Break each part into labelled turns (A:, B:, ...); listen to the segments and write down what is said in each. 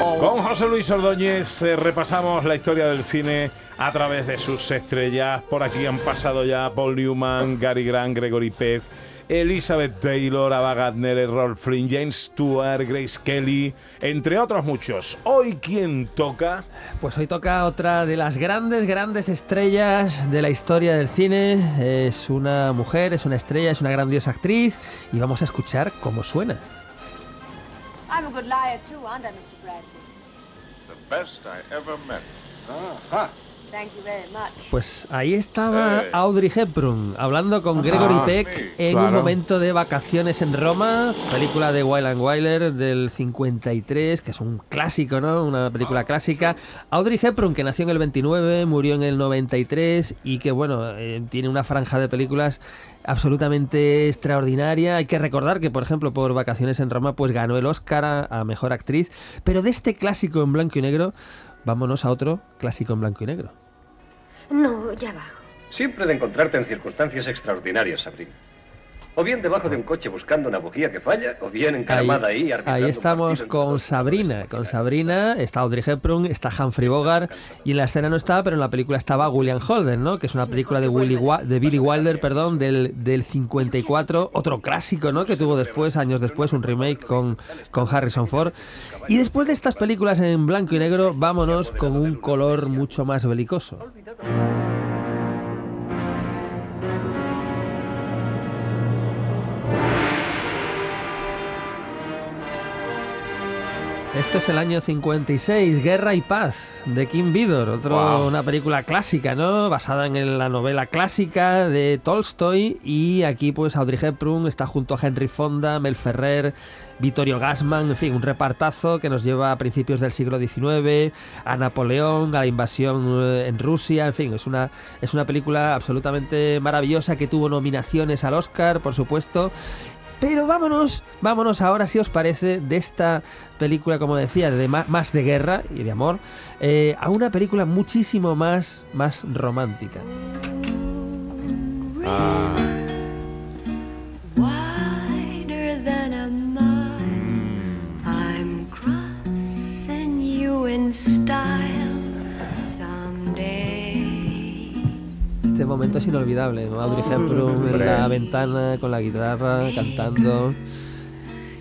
A: Con José Luis Ordóñez eh, repasamos la historia del cine a través de sus estrellas. Por aquí han pasado ya Paul Newman, Gary Grant, Gregory Peck, Elizabeth Taylor, Ava Gardner, Errol Flynn, James Stewart, Grace Kelly, entre otros muchos. Hoy, ¿quién toca?
B: Pues hoy toca otra de las grandes, grandes estrellas de la historia del cine. Es una mujer, es una estrella, es una grandiosa actriz y vamos a escuchar cómo suena.
C: I'm a good liar too, aren't I, Mr. Bradley?
D: The best I ever met. Uh-huh.
C: Thank you very much.
B: Pues ahí estaba
D: Eh.
B: Audrey Hepburn hablando con Gregory
A: Ah,
B: Peck
D: sí,
B: en un momento de vacaciones en Roma, película de Wild and Wyler del 53, que es un clásico, ¿no? Una película clásica. Audrey Hepburn, que nació en el 29, murió en el 93 y que, bueno, eh, tiene una franja de películas absolutamente extraordinaria. Hay que recordar que, por ejemplo, por Vacaciones en Roma, pues ganó el Oscar a, a Mejor Actriz. Pero de este clásico en blanco y negro, vámonos a otro clásico en blanco y negro.
E: No, ya va.
F: Siempre de encontrarte en circunstancias extraordinarias, Sabrina. O bien debajo de un coche buscando una bujía que falla, o bien encaramada ahí,
B: Ahí, ahí estamos con Sabrina. Con Sabrina está Audrey Hepburn, está Humphrey Bogart y en la escena no estaba, pero en la película estaba William Holden, ¿no? Que es una película de, Willy de Billy Wilder, perdón, del, del 54, otro clásico, ¿no? Que tuvo después, años después, un remake con, con Harrison Ford. Y después de estas películas en blanco y negro, vámonos con un color mucho más belicoso. Esto es el año 56, Guerra y Paz, de Kim Vidor, otro,
A: Wow.
B: una película clásica, ¿no? Basada en la novela clásica de Tolstoy. Y aquí, pues, Audrey Hepburn está junto a Henry Fonda, Mel Ferrer, Vittorio Gassman, en fin, un repartazo que nos lleva a principios del siglo XIX, a Napoleón, a la invasión eh, en Rusia, en fin, es una, es una película absolutamente maravillosa que tuvo nominaciones al Oscar, por supuesto. Pero vámonos, vámonos ahora, si os parece, de esta película, como decía, de más de guerra y de amor, eh, a una película muchísimo más, más romántica.
E: Wider
B: Este momento es inolvidable, ¿no? Audrey Hepburn en la ventana con la guitarra, cantando.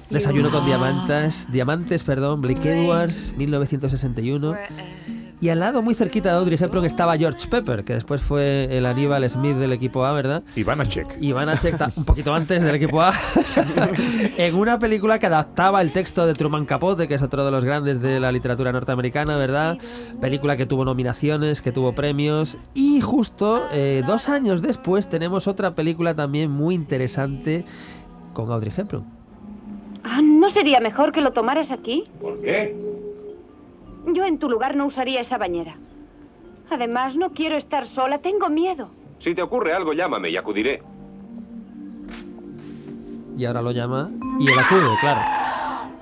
B: Desayuno con diamantes, diamantes, perdón, Blake Edwards, 1961. Y al lado, muy cerquita de Audrey Hepburn, estaba George Pepper, que después fue el Aníbal Smith del equipo A, ¿verdad?
A: Ivanacek.
B: Ta- un poquito antes del equipo A, en una película que adaptaba el texto de Truman Capote, que es otro de los grandes de la literatura norteamericana, ¿verdad? Película que tuvo nominaciones, que tuvo premios. Y justo eh, dos años después tenemos otra película también muy interesante con Audrey Hepburn.
C: Ah, ¿No sería mejor que lo tomaras aquí?
F: ¿Por qué?
C: Yo en tu lugar no usaría esa bañera. Además, no quiero estar sola, tengo miedo.
F: Si te ocurre algo, llámame y acudiré.
B: Y ahora lo llama y él acude, claro.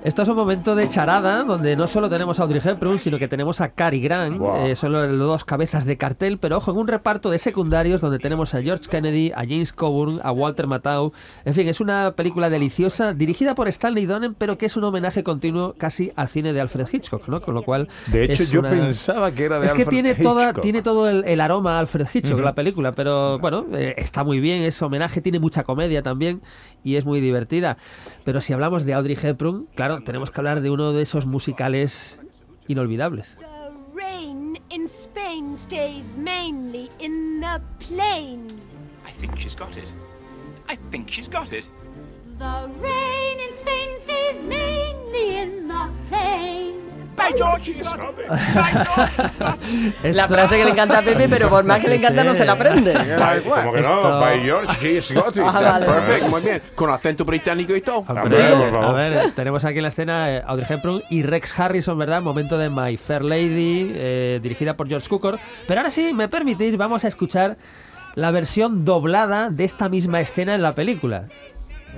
B: Esto es un momento de charada donde no solo tenemos a Audrey Hepburn, sino que tenemos a Cary Grant.
A: Wow.
B: Eh, son los los dos cabezas de cartel, pero ojo, en un reparto de secundarios donde tenemos a George Kennedy, a James Coburn, a Walter Matthau. En fin, es una película deliciosa, dirigida por Stanley Donen, pero que es un homenaje continuo casi al cine de Alfred Hitchcock, ¿no? Con lo cual.
A: De hecho,
B: es
A: yo
B: una-
A: pensaba que era de
B: es que
A: Alfred
B: tiene, toda,
A: Hitchcock.
B: tiene todo el, el aroma a Alfred Hitchcock
A: Ujú.
B: la película, pero bueno, eh, está muy bien, es homenaje, tiene mucha comedia también y es muy divertida. Pero si hablamos de Audrey Hepburn, claro, tenemos que hablar de uno de esos musicales inolvidables.
G: The rain in Spain stays mainly in
H: La frase que le encanta a Pepe, pero por más que le encanta no se la aprende.
A: Como que no,
B: Esto-
A: by George, he's got it.
H: Ah, vale.
I: Perfecto, muy bien. Con acento británico y todo.
B: A ver, tenemos aquí en la escena eh, Audrey Hepburn y Rex Harrison, ¿verdad? Momento de My Fair Lady, eh, dirigida por George Cukor. Pero ahora sí, me permitís, vamos a escuchar la versión doblada de esta misma escena en la película.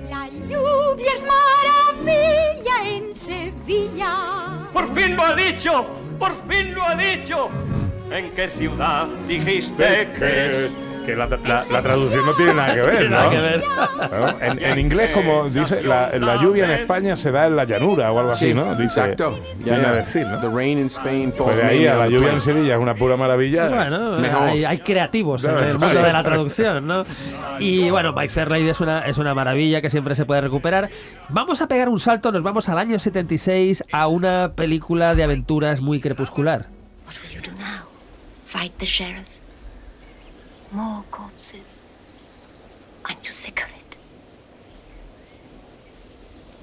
G: La lluvia es maravilla en Sevilla.
J: ¡Por fin lo ha dicho! ¡Por fin lo ha dicho! ¿En qué ciudad dijiste que es?
A: Que la, la- la traducción no tiene nada que ver, ¿no?
B: que ver.
A: Claro, En, en inglés, como dice, la, la lluvia en España se da en la llanura o algo así,
I: Sí,
A: ¿no? Dice,
I: exacto. Ya,
A: viene a decir, ¿no?
I: The rain in Spain falls
A: Pues de ahí a la
I: the
A: lluvia en Sevilla es una pura maravilla.
B: Bueno,
I: Mejor.
B: hay, hay creativos en el mundo de la traducción, ¿no? Y bueno, My Fair Lady es una, es una maravilla que siempre se puede recuperar. Vamos a pegar un salto, nos vamos al año 76 a una película de aventuras muy crepuscular.
E: What will you do now? Fight the sheriff? More corpses? Aren't you sick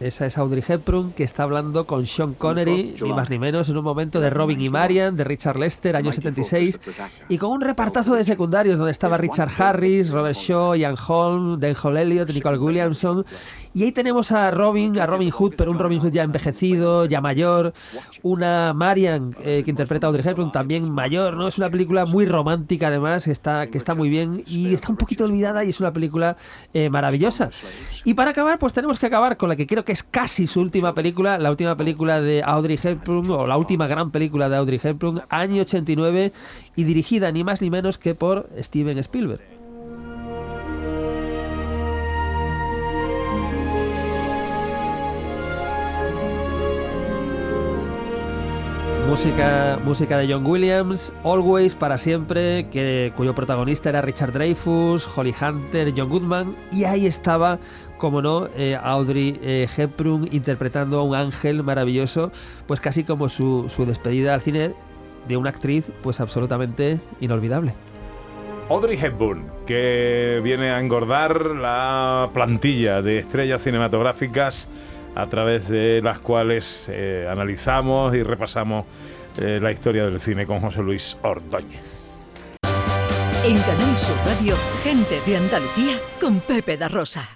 B: Esa es Audrey Hepburn que está hablando con Sean Connery, ni más ni menos, en un momento de Robin y Marian, de Richard Lester, año 76, y con un repartazo de secundarios donde estaba Richard Harris, Robert Shaw, Ian Holm, Denholm Elliott, Nicole Williamson. Y ahí tenemos a Robin, a Robin Hood, pero un Robin Hood ya envejecido, ya mayor, una Marian eh, que interpreta a Audrey Hepburn también mayor, ¿no? Es una película muy romántica además, que está, que está muy bien y está un poquito olvidada y es una película eh, maravillosa. Y para acabar, pues tenemos que acabar con la que creo que es casi su última película, la última película de Audrey Hepburn, o la última gran película de Audrey Hepburn, año 89, y dirigida ni más ni menos que por Steven Spielberg. Música, música de John Williams, Always para siempre, que, cuyo protagonista era Richard Dreyfuss, Holly Hunter, John Goodman, y ahí estaba, como no, eh, Audrey eh, Hepburn interpretando a un ángel maravilloso, pues casi como su, su despedida al cine de una actriz pues absolutamente inolvidable.
A: Audrey Hepburn, que viene a engordar la plantilla de estrellas cinematográficas a través de las cuales eh, analizamos y repasamos eh, la historia del cine con José Luis Ordóñez.
J: En Canal Sur Radio, gente de Andalucía con Pepe da Rosa.